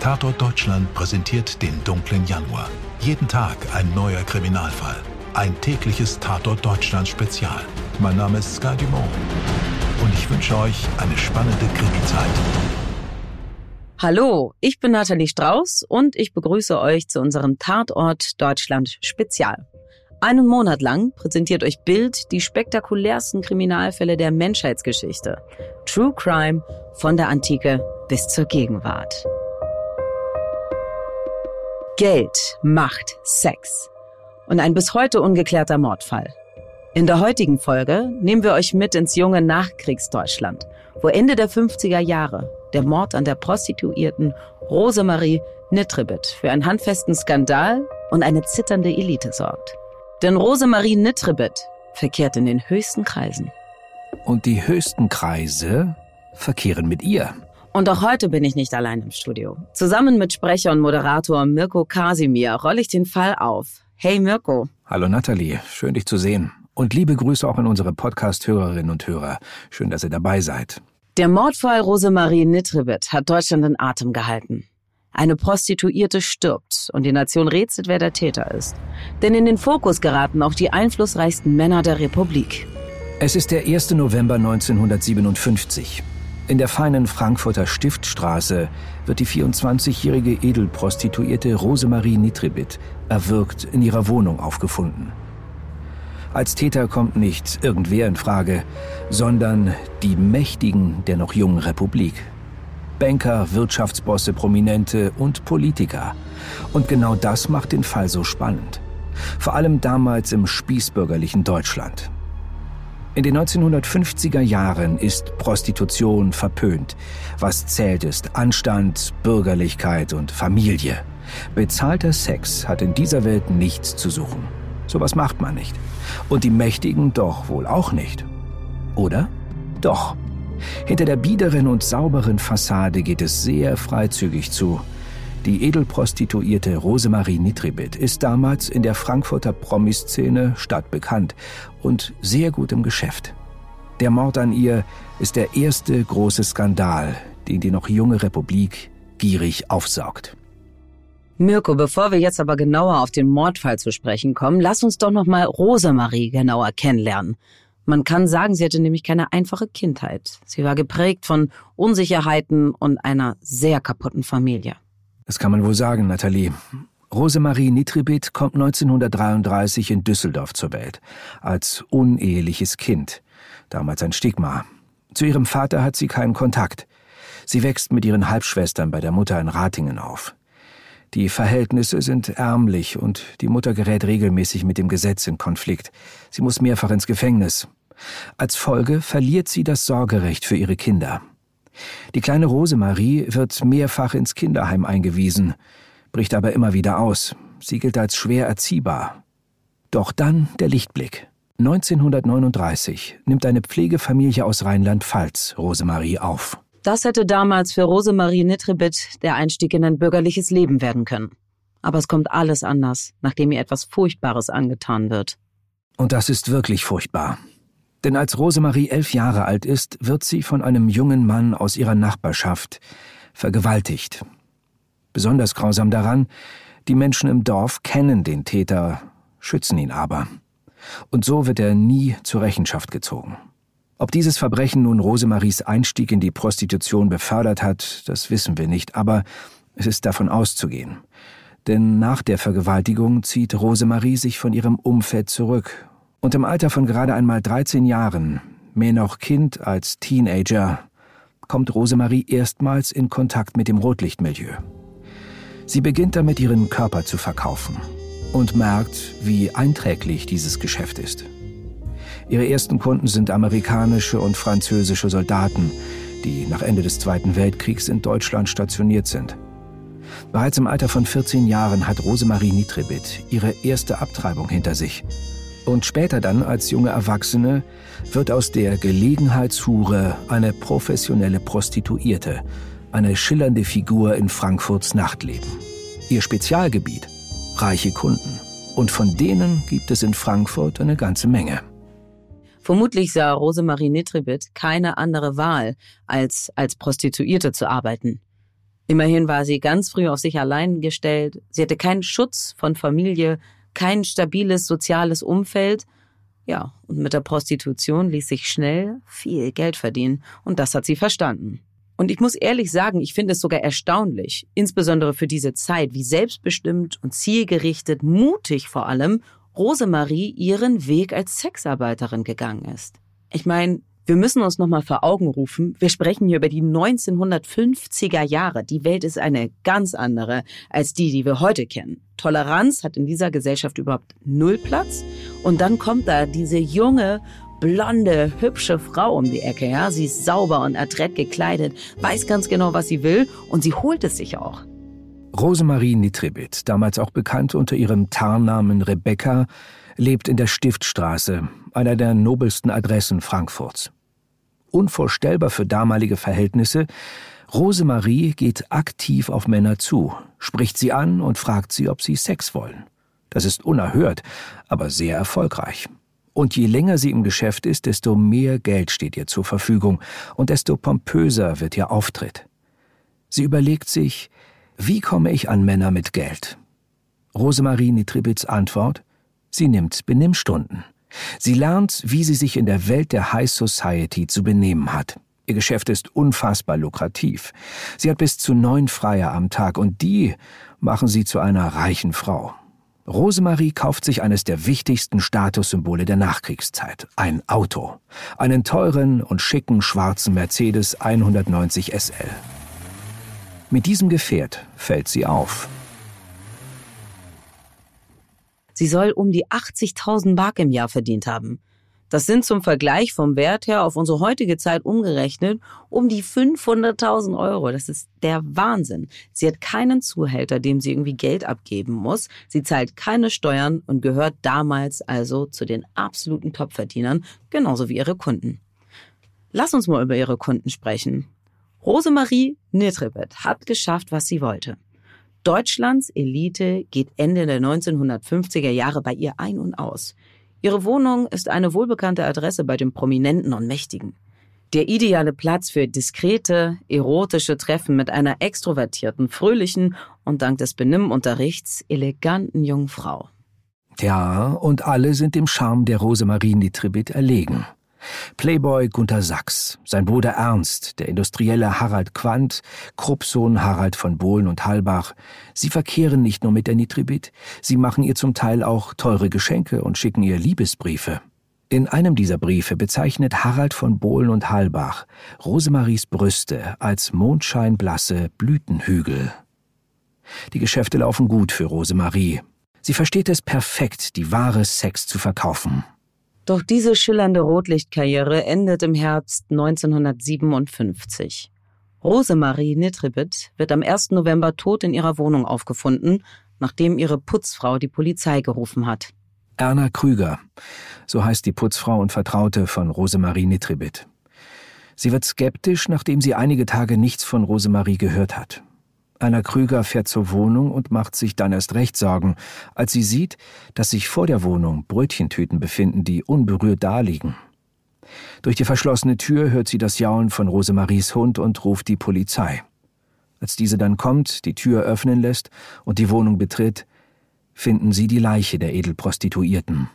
Tatort Deutschland präsentiert den dunklen Januar. Jeden Tag ein neuer Kriminalfall. Ein tägliches Tatort Deutschland Spezial. Mein Name ist Sky Dumont und ich wünsche euch eine spannende Krimi-Zeit. Hallo, ich bin Nathalie Strauß und ich begrüße euch zu unserem Tatort Deutschland Spezial. Einen Monat lang präsentiert euch Bild die spektakulärsten Kriminalfälle der Menschheitsgeschichte. True Crime von der Antike bis zur Gegenwart. Geld, Macht, Sex und ein bis heute ungeklärter Mordfall. In der heutigen Folge nehmen wir euch mit ins junge Nachkriegsdeutschland, wo Ende der 50er Jahre der Mord an der Prostituierten Rosemarie Nitribit für einen handfesten Skandal und eine zitternde Elite sorgt. Denn Rosemarie Nitribit verkehrt in den höchsten Kreisen. Und die höchsten Kreise verkehren mit ihr. Und auch heute bin ich nicht allein im Studio. Zusammen mit Sprecher und Moderator Mirko Kasimir rolle ich den Fall auf. Hey Mirko. Hallo Nathalie, schön dich zu sehen. Und liebe Grüße auch an unsere Podcast-Hörerinnen und Hörer. Schön, dass ihr dabei seid. Der Mordfall Rosemarie Nitribit hat Deutschland in Atem gehalten. Eine Prostituierte stirbt und die Nation rätselt, wer der Täter ist. Denn in den Fokus geraten auch die einflussreichsten Männer der Republik. Es ist der 1. November 1957. In der feinen Frankfurter Stiftstraße wird die 24-jährige Edelprostituierte Rosemarie Nitribit erwürgt in ihrer Wohnung aufgefunden. Als Täter kommt nicht irgendwer in Frage, sondern die Mächtigen der noch jungen Republik. Banker, Wirtschaftsbosse, Prominente und Politiker. Und genau das macht den Fall so spannend. Vor allem damals im spießbürgerlichen Deutschland. In den 1950er Jahren ist Prostitution verpönt. Was zählt ist Anstand, Bürgerlichkeit und Familie. Bezahlter Sex hat in dieser Welt nichts zu suchen. Sowas macht man nicht. Und die Mächtigen doch wohl auch nicht. Oder? Doch. Hinter der biederen und sauberen Fassade geht es sehr freizügig zu. Die Edelprostituierte Rosemarie Nitribit ist damals in der Frankfurter Promiszene stadtbekannt und sehr gut im Geschäft. Der Mord an ihr ist der erste große Skandal, den die noch junge Republik gierig aufsaugt. Mirko, bevor wir jetzt aber genauer auf den Mordfall zu sprechen kommen, lass uns doch noch mal Rosemarie genauer kennenlernen. Man kann sagen, sie hatte nämlich keine einfache Kindheit. Sie war geprägt von Unsicherheiten und einer sehr kaputten Familie. Das kann man wohl sagen, Nathalie. Rosemarie Nitribit kommt 1933 in Düsseldorf zur Welt, als uneheliches Kind, damals ein Stigma. Zu ihrem Vater hat sie keinen Kontakt. Sie wächst mit ihren Halbschwestern bei der Mutter in Ratingen auf. Die Verhältnisse sind ärmlich und die Mutter gerät regelmäßig mit dem Gesetz in Konflikt. Sie muss mehrfach ins Gefängnis. Als Folge verliert sie das Sorgerecht für ihre Kinder. Die kleine Rosemarie wird mehrfach ins Kinderheim eingewiesen, bricht aber immer wieder aus. Sie gilt als schwer erziehbar. Doch dann der Lichtblick. 1939 nimmt eine Pflegefamilie aus Rheinland-Pfalz Rosemarie auf. Das hätte damals für Rosemarie Nitribit der Einstieg in ein bürgerliches Leben werden können. Aber es kommt alles anders, nachdem ihr etwas Furchtbares angetan wird. Und das ist wirklich furchtbar. Denn als Rosemarie elf Jahre alt ist, wird sie von einem jungen Mann aus ihrer Nachbarschaft vergewaltigt. Besonders grausam daran, die Menschen im Dorf kennen den Täter, schützen ihn aber. Und so wird er nie zur Rechenschaft gezogen. Ob dieses Verbrechen nun Rosemaries Einstieg in die Prostitution befördert hat, das wissen wir nicht, aber es ist davon auszugehen. Denn nach der Vergewaltigung zieht Rosemarie sich von ihrem Umfeld zurück und im Alter von gerade einmal 13 Jahren, mehr noch Kind als Teenager, kommt Rosemarie erstmals in Kontakt mit dem Rotlichtmilieu. Sie beginnt damit, ihren Körper zu verkaufen und merkt, wie einträglich dieses Geschäft ist. Ihre ersten Kunden sind amerikanische und französische Soldaten, die nach Ende des Zweiten Weltkriegs in Deutschland stationiert sind. Bereits im Alter von 14 Jahren hat Rosemarie Nitribit ihre erste Abtreibung hinter sich und später dann als junge Erwachsene wird aus der Gelegenheitshure eine professionelle Prostituierte, eine schillernde Figur in Frankfurts Nachtleben. Ihr Spezialgebiet, reiche Kunden. Und von denen gibt es in Frankfurt eine ganze Menge. Vermutlich sah Rosemarie Nitribit keine andere Wahl, als als Prostituierte zu arbeiten. Immerhin war sie ganz früh auf sich allein gestellt. Sie hatte keinen Schutz von Familie, kein stabiles soziales Umfeld. Ja, und mit der Prostitution ließ sich schnell viel Geld verdienen. Und das hat sie verstanden. Und ich muss ehrlich sagen, ich finde es sogar erstaunlich, insbesondere für diese Zeit, wie selbstbestimmt und zielgerichtet, mutig vor allem, Rosemarie ihren Weg als Sexarbeiterin gegangen ist. Ich meine, wir müssen uns nochmal vor Augen rufen, wir sprechen hier über die 1950er Jahre. Die Welt ist eine ganz andere als die, die wir heute kennen. Toleranz hat in dieser Gesellschaft überhaupt null Platz. Und dann kommt da diese junge, blonde, hübsche Frau um die Ecke. Ja, sie ist sauber und adrett gekleidet, weiß ganz genau, was sie will und sie holt es sich auch. Rosemarie Nitribit, damals auch bekannt unter ihrem Tarnnamen Rebecca, lebt in der Stiftstraße, einer der nobelsten Adressen Frankfurts unvorstellbar für damalige Verhältnisse, Rosemarie geht aktiv auf Männer zu, spricht sie an und fragt sie, ob sie Sex wollen. Das ist unerhört, aber sehr erfolgreich. Und je länger sie im Geschäft ist, desto mehr Geld steht ihr zur Verfügung und desto pompöser wird ihr Auftritt. Sie überlegt sich, wie komme ich an Männer mit Geld? Rosemarie Nitribits Antwort? Sie nimmt Benimmstunden. Sie lernt, wie sie sich in der Welt der High Society zu benehmen hat. Ihr Geschäft ist unfassbar lukrativ. Sie hat bis zu neun Freier am Tag und die machen sie zu einer reichen Frau. Rosemarie kauft sich eines der wichtigsten Statussymbole der Nachkriegszeit, ein Auto, einen teuren und schicken schwarzen Mercedes 190 SL. Mit diesem Gefährt fällt sie auf. Sie soll um die 80.000 Mark im Jahr verdient haben. Das sind zum Vergleich vom Wert her auf unsere heutige Zeit umgerechnet um die 500.000 Euro. Das ist der Wahnsinn. Sie hat keinen Zuhälter, dem sie irgendwie Geld abgeben muss. Sie zahlt keine Steuern und gehört damals also zu den absoluten Topverdienern, genauso wie ihre Kunden. Lass uns mal über ihre Kunden sprechen. Rosemarie Nitribet hat geschafft, was sie wollte. Deutschlands Elite geht Ende der 1950er Jahre bei ihr ein und aus. Ihre Wohnung ist eine wohlbekannte Adresse bei den Prominenten und Mächtigen. Der ideale Platz für diskrete, erotische Treffen mit einer extrovertierten, fröhlichen und dank des Benimmunterrichts eleganten jungen Frau. Ja, und alle sind dem Charme der Rosemarie Nitribit erlegen. Playboy Gunther Sachs, sein Bruder Ernst, der Industrielle Harald Quandt, Kruppsohn Harald von Bohlen und Halbach, sie verkehren nicht nur mit der Nitribit, sie machen ihr zum Teil auch teure Geschenke und schicken ihr Liebesbriefe. In einem dieser Briefe bezeichnet Harald von Bohlen und Halbach Rosemaries Brüste als mondscheinblasse Blütenhügel. Die Geschäfte laufen gut für Rosemarie. Sie versteht es perfekt, die wahre Sex zu verkaufen. Doch diese schillernde Rotlichtkarriere endet im Herbst 1957. Rosemarie Nitribit wird am 1. November tot in ihrer Wohnung aufgefunden, nachdem ihre Putzfrau die Polizei gerufen hat. Erna Krüger, so heißt die Putzfrau und Vertraute von Rosemarie Nitribit. Sie wird skeptisch, nachdem sie einige Tage nichts von Rosemarie gehört hat. Anna Krüger fährt zur Wohnung und macht sich dann erst recht Sorgen, als sie sieht, dass sich vor der Wohnung Brötchentüten befinden, die unberührt daliegen. Durch die verschlossene Tür hört sie das Jaulen von Rosemaries Hund und ruft die Polizei. Als diese dann kommt, die Tür öffnen lässt und die Wohnung betritt, finden sie die Leiche der Edelprostituierten.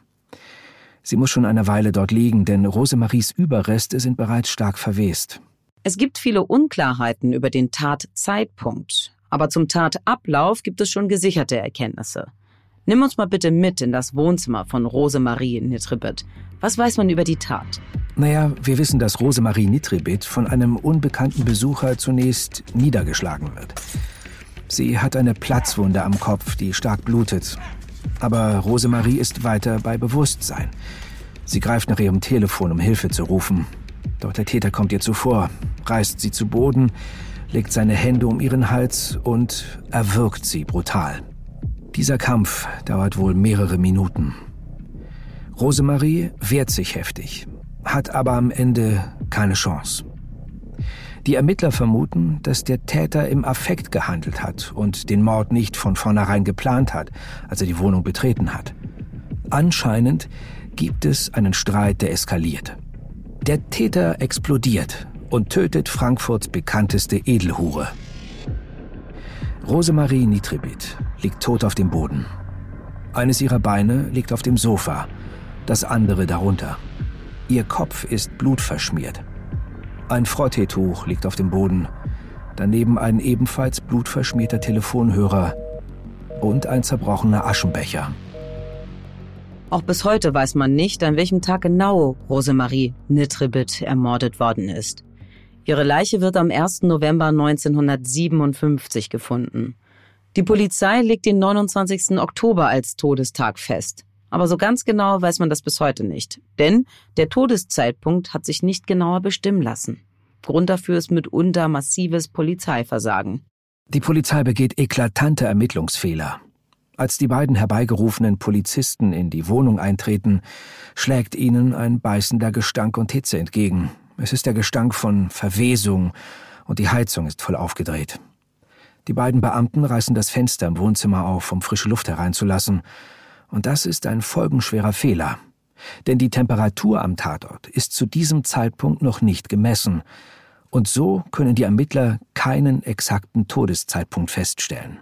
Sie muss schon eine Weile dort liegen, denn Rosemaries Überreste sind bereits stark verwest. Es gibt viele Unklarheiten über den Tatzeitpunkt. Aber zum Tatablauf gibt es schon gesicherte Erkenntnisse. Nimm uns mal bitte mit in das Wohnzimmer von Rosemarie Nitribit. Was weiß man über die Tat? Naja, wir wissen, dass Rosemarie Nitribit von einem unbekannten Besucher zunächst niedergeschlagen wird. Sie hat eine Platzwunde am Kopf, die stark blutet. Aber Rosemarie ist weiter bei Bewusstsein. Sie greift nach ihrem Telefon, um Hilfe zu rufen. Doch der Täter kommt ihr zuvor, reißt sie zu Boden, legt seine Hände um ihren Hals und erwürgt sie brutal. Dieser Kampf dauert wohl mehrere Minuten. Rosemarie wehrt sich heftig, hat aber am Ende keine Chance. Die Ermittler vermuten, dass der Täter im Affekt gehandelt hat und den Mord nicht von vornherein geplant hat, als er die Wohnung betreten hat. Anscheinend gibt es einen Streit, der eskaliert. Der Täter explodiert und tötet Frankfurts bekannteste Edelhure. Rosemarie Nitribit liegt tot auf dem Boden. Eines ihrer Beine liegt auf dem Sofa, das andere darunter. Ihr Kopf ist blutverschmiert. Ein Frotteetuch liegt auf dem Boden, daneben ein ebenfalls blutverschmierter Telefonhörer und ein zerbrochener Aschenbecher. Auch bis heute weiß man nicht, an welchem Tag genau Rosemarie Nitribit ermordet worden ist. Ihre Leiche wird am 1. November 1957 gefunden. Die Polizei legt den 29. Oktober als Todestag fest. Aber so ganz genau weiß man das bis heute nicht. Denn der Todeszeitpunkt hat sich nicht genauer bestimmen lassen. Grund dafür ist mitunter massives Polizeiversagen. Die Polizei begeht eklatante Ermittlungsfehler. Als die beiden herbeigerufenen Polizisten in die Wohnung eintreten, schlägt ihnen ein beißender Gestank und Hitze entgegen. Es ist der Gestank von Verwesung und die Heizung ist voll aufgedreht. Die beiden Beamten reißen das Fenster im Wohnzimmer auf, um frische Luft hereinzulassen. Und das ist ein folgenschwerer Fehler. Denn die Temperatur am Tatort ist zu diesem Zeitpunkt noch nicht gemessen. Und so können die Ermittler keinen exakten Todeszeitpunkt feststellen.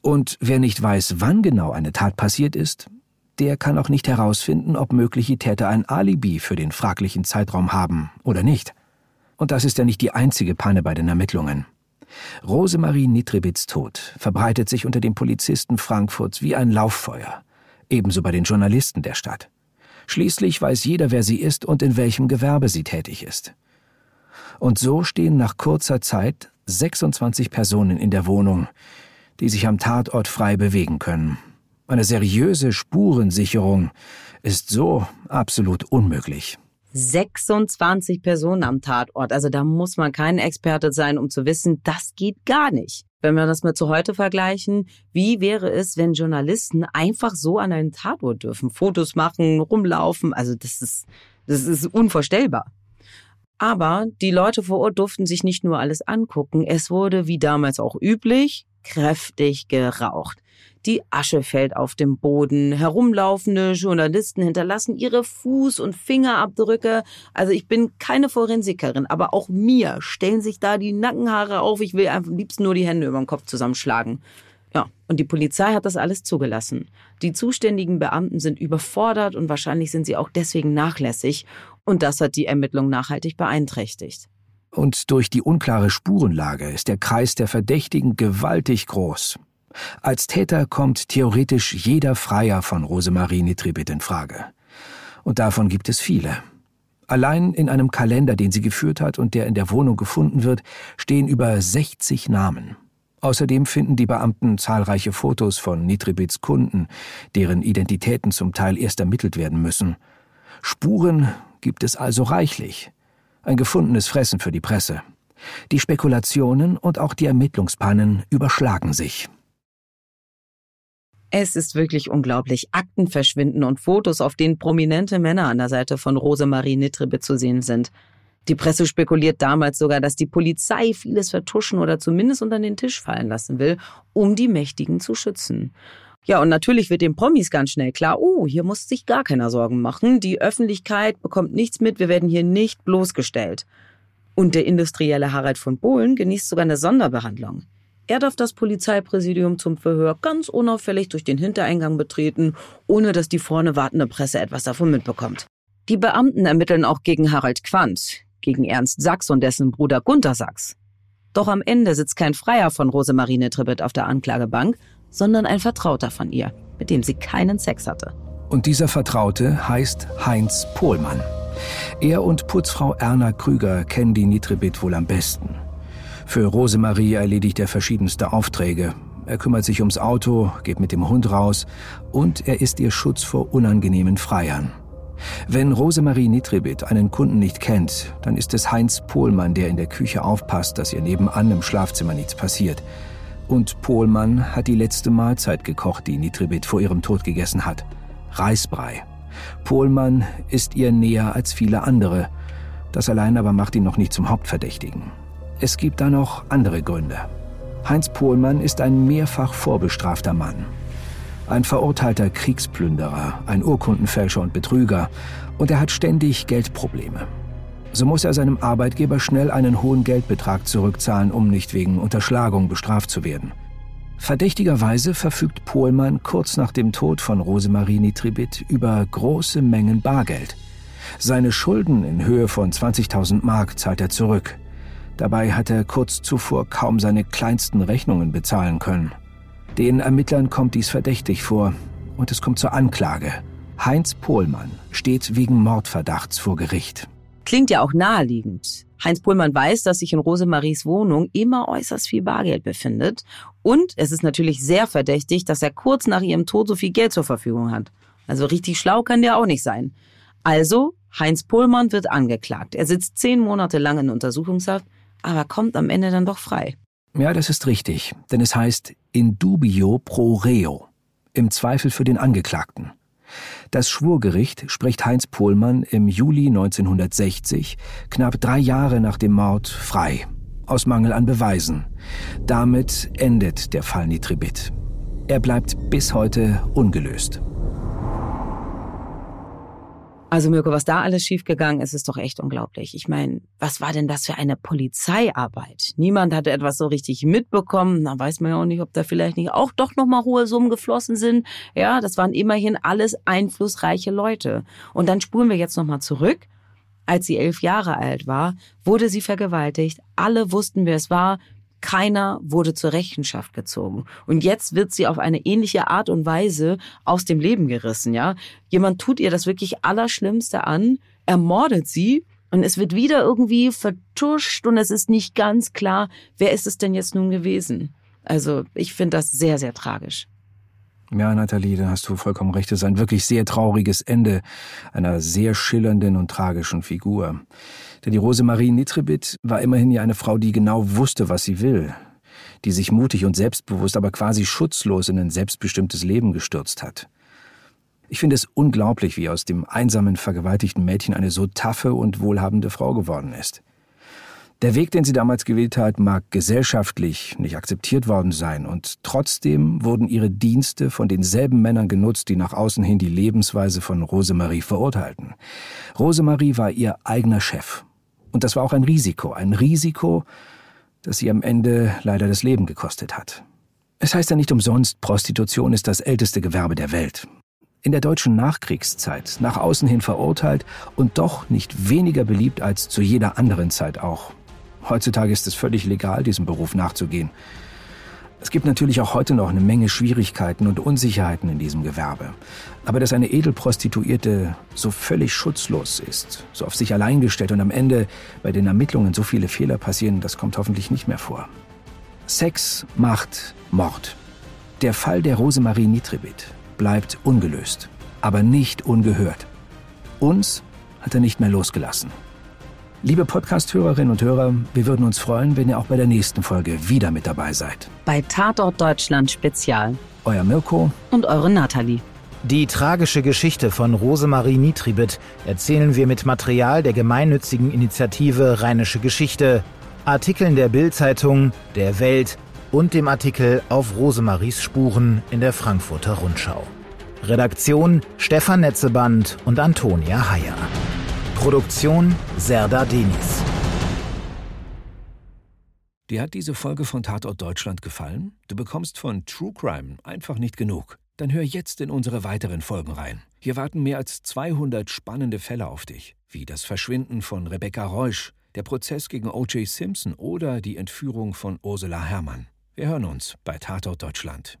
Und wer nicht weiß, wann genau eine Tat passiert ist, der kann auch nicht herausfinden, ob mögliche Täter ein Alibi für den fraglichen Zeitraum haben oder nicht. Und das ist ja nicht die einzige Panne bei den Ermittlungen. Rosemarie Nitribits Tod verbreitet sich unter den Polizisten Frankfurts wie ein Lauffeuer, ebenso bei den Journalisten der Stadt. Schließlich weiß jeder, wer sie ist und in welchem Gewerbe sie tätig ist. Und so stehen nach kurzer Zeit 26 Personen in der Wohnung, die sich am Tatort frei bewegen können. Eine seriöse Spurensicherung ist so absolut unmöglich. 26 Personen am Tatort. Also da muss man kein Experte sein, um zu wissen, das geht gar nicht. Wenn wir das mit zu heute vergleichen, wie wäre es, wenn Journalisten einfach so an einen Tatort dürfen, Fotos machen, rumlaufen? Also das ist, das ist unvorstellbar. Aber die Leute vor Ort durften sich nicht nur alles angucken, es wurde, wie damals auch üblich, kräftig geraucht. Die Asche fällt auf dem Boden. Herumlaufende Journalisten hinterlassen ihre Fuß- und Fingerabdrücke. Also ich bin keine Forensikerin, aber auch mir stellen sich da die Nackenhaare auf. Ich will am liebsten nur die Hände über den Kopf zusammenschlagen. Ja, und die Polizei hat das alles zugelassen. Die zuständigen Beamten sind überfordert und wahrscheinlich sind sie auch deswegen nachlässig. Und das hat die Ermittlung nachhaltig beeinträchtigt. Und durch die unklare Spurenlage ist der Kreis der Verdächtigen gewaltig groß. Als Täter kommt theoretisch jeder Freier von Rosemarie Nitribit in Frage. Und davon gibt es viele. Allein in einem Kalender, den sie geführt hat und der in der Wohnung gefunden wird, stehen über 60 Namen. Außerdem finden die Beamten zahlreiche Fotos von Nitribits Kunden, deren Identitäten zum Teil erst ermittelt werden müssen. Spuren gibt es also reichlich. Ein gefundenes Fressen für die Presse. Die Spekulationen und auch die Ermittlungspannen überschlagen sich. Es ist wirklich unglaublich. Akten verschwinden und Fotos, auf denen prominente Männer an der Seite von Rosemarie Nitrebe zu sehen sind. Die Presse spekuliert damals sogar, dass die Polizei vieles vertuschen oder zumindest unter den Tisch fallen lassen will, um die Mächtigen zu schützen. Ja, und natürlich wird den Promis ganz schnell klar, oh, hier muss sich gar keiner Sorgen machen. Die Öffentlichkeit bekommt nichts mit, wir werden hier nicht bloßgestellt. Und der industrielle Harald von Bohlen genießt sogar eine Sonderbehandlung. Er darf das Polizeipräsidium zum Verhör ganz unauffällig durch den Hintereingang betreten, ohne dass die vorne wartende Presse etwas davon mitbekommt. Die Beamten ermitteln auch gegen Harald Quandt, gegen Ernst Sachs und dessen Bruder Gunther Sachs. Doch am Ende sitzt kein Freier von Rosemarine Tribbett auf der Anklagebank, sondern ein Vertrauter von ihr, mit dem sie keinen Sex hatte. Und dieser Vertraute heißt Heinz Pohlmann. Er und Putzfrau Erna Krüger kennen die Nitribit wohl am besten. Für Rosemarie erledigt er verschiedenste Aufträge. Er kümmert sich ums Auto, geht mit dem Hund raus und er ist ihr Schutz vor unangenehmen Freiern. Wenn Rosemarie Nitribit einen Kunden nicht kennt, dann ist es Heinz Pohlmann, der in der Küche aufpasst, dass ihr nebenan im Schlafzimmer nichts passiert. Und Pohlmann hat die letzte Mahlzeit gekocht, die Nitribit vor ihrem Tod gegessen hat. Reisbrei. Pohlmann ist ihr näher als viele andere. Das allein aber macht ihn noch nicht zum Hauptverdächtigen. Es gibt da noch andere Gründe. Heinz Pohlmann ist ein mehrfach vorbestrafter Mann. Ein verurteilter Kriegsplünderer, ein Urkundenfälscher und Betrüger. Und er hat ständig Geldprobleme. So muss er seinem Arbeitgeber schnell einen hohen Geldbetrag zurückzahlen, um nicht wegen Unterschlagung bestraft zu werden. Verdächtigerweise verfügt Pohlmann kurz nach dem Tod von Rosemarie Nitribit über große Mengen Bargeld. Seine Schulden in Höhe von 20.000 Mark zahlt er zurück. Dabei hat er kurz zuvor kaum seine kleinsten Rechnungen bezahlen können. Den Ermittlern kommt dies verdächtig vor und es kommt zur Anklage. Heinz Pohlmann steht wegen Mordverdachts vor Gericht. Klingt ja auch naheliegend. Heinz Pohlmann weiß, dass sich in Rosemaries Wohnung immer äußerst viel Bargeld befindet. Und es ist natürlich sehr verdächtig, dass er kurz nach ihrem Tod so viel Geld zur Verfügung hat. Also richtig schlau kann der auch nicht sein. Also, Heinz Pohlmann wird angeklagt. Er sitzt zehn Monate lang in Untersuchungshaft, aber kommt am Ende dann doch frei. Ja, das ist richtig, denn es heißt in dubio pro reo, im Zweifel für den Angeklagten. Das Schwurgericht spricht Heinz Pohlmann im Juli 1960, knapp drei Jahre nach dem Mord, frei. Aus Mangel an Beweisen. Damit endet der Fall Nitribit. Er bleibt bis heute ungelöst. Also Mirko, was da alles schiefgegangen ist, ist doch echt unglaublich. Ich meine, was war denn das für eine Polizeiarbeit? Niemand hatte etwas so richtig mitbekommen. Da weiß man ja auch nicht, ob da vielleicht nicht auch doch noch mal hohe Summen geflossen sind. Ja, das waren immerhin alles einflussreiche Leute. Und dann spulen wir jetzt noch mal zurück. Als sie elf Jahre alt war, wurde sie vergewaltigt. Alle wussten, wer es war. Keiner wurde zur Rechenschaft gezogen. Und jetzt wird sie auf eine ähnliche Art und Weise aus dem Leben gerissen, ja. Jemand tut ihr das wirklich Allerschlimmste an, ermordet sie und es wird wieder irgendwie vertuscht und es ist nicht ganz klar, wer ist es denn jetzt nun gewesen. Also ich finde das sehr, sehr tragisch. Ja, Nathalie, da hast du vollkommen recht. Es ist ein wirklich sehr trauriges Ende einer sehr schillernden und tragischen Figur. Denn die Rosemarie Nitribit war immerhin ja eine Frau, die genau wusste, was sie will, die sich mutig und selbstbewusst, aber quasi schutzlos in ein selbstbestimmtes Leben gestürzt hat. Ich finde es unglaublich, wie aus dem einsamen, vergewaltigten Mädchen eine so taffe und wohlhabende Frau geworden ist. Der Weg, den sie damals gewählt hat, mag gesellschaftlich nicht akzeptiert worden sein, und trotzdem wurden ihre Dienste von denselben Männern genutzt, die nach außen hin die Lebensweise von Rosemarie verurteilten. Rosemarie war ihr eigener Chef und das war auch ein Risiko, ein Risiko, das sie am Ende leider das Leben gekostet hat. Es heißt ja nicht umsonst, Prostitution ist das älteste Gewerbe der Welt. In der deutschen Nachkriegszeit, nach außen hin verurteilt und doch nicht weniger beliebt als zu jeder anderen Zeit auch. Heutzutage ist es völlig legal, diesem Beruf nachzugehen. Es gibt natürlich auch heute noch eine Menge Schwierigkeiten und Unsicherheiten in diesem Gewerbe. Aber dass eine Edelprostituierte so völlig schutzlos ist, so auf sich allein gestellt und am Ende bei den Ermittlungen so viele Fehler passieren, das kommt hoffentlich nicht mehr vor. Sex macht Mord. Der Fall der Rosemarie Nitribit bleibt ungelöst, aber nicht ungehört. Uns hat er nicht mehr losgelassen. Liebe Podcast-Hörerinnen und Hörer, wir würden uns freuen, wenn ihr auch bei der nächsten Folge wieder mit dabei seid. Bei Tatort Deutschland Spezial. Euer Mirko und eure Nathalie. Die tragische Geschichte von Rosemarie Nitribit erzählen wir mit Material der gemeinnützigen Initiative Rheinische Geschichte, Artikeln der Bild-Zeitung, der Welt und dem Artikel auf Rosemaries Spuren in der Frankfurter Rundschau. Redaktion Stefan Netzeband und Antonia Heyer. Produktion Serda Denis. Dir hat diese Folge von Tatort Deutschland gefallen? Du bekommst von True Crime einfach nicht genug. Dann hör jetzt in unsere weiteren Folgen rein. Hier warten mehr als 200 spannende Fälle auf dich, wie das Verschwinden von Rebecca Reusch, der Prozess gegen O.J. Simpson oder die Entführung von Ursula Herrmann. Wir hören uns bei Tatort Deutschland.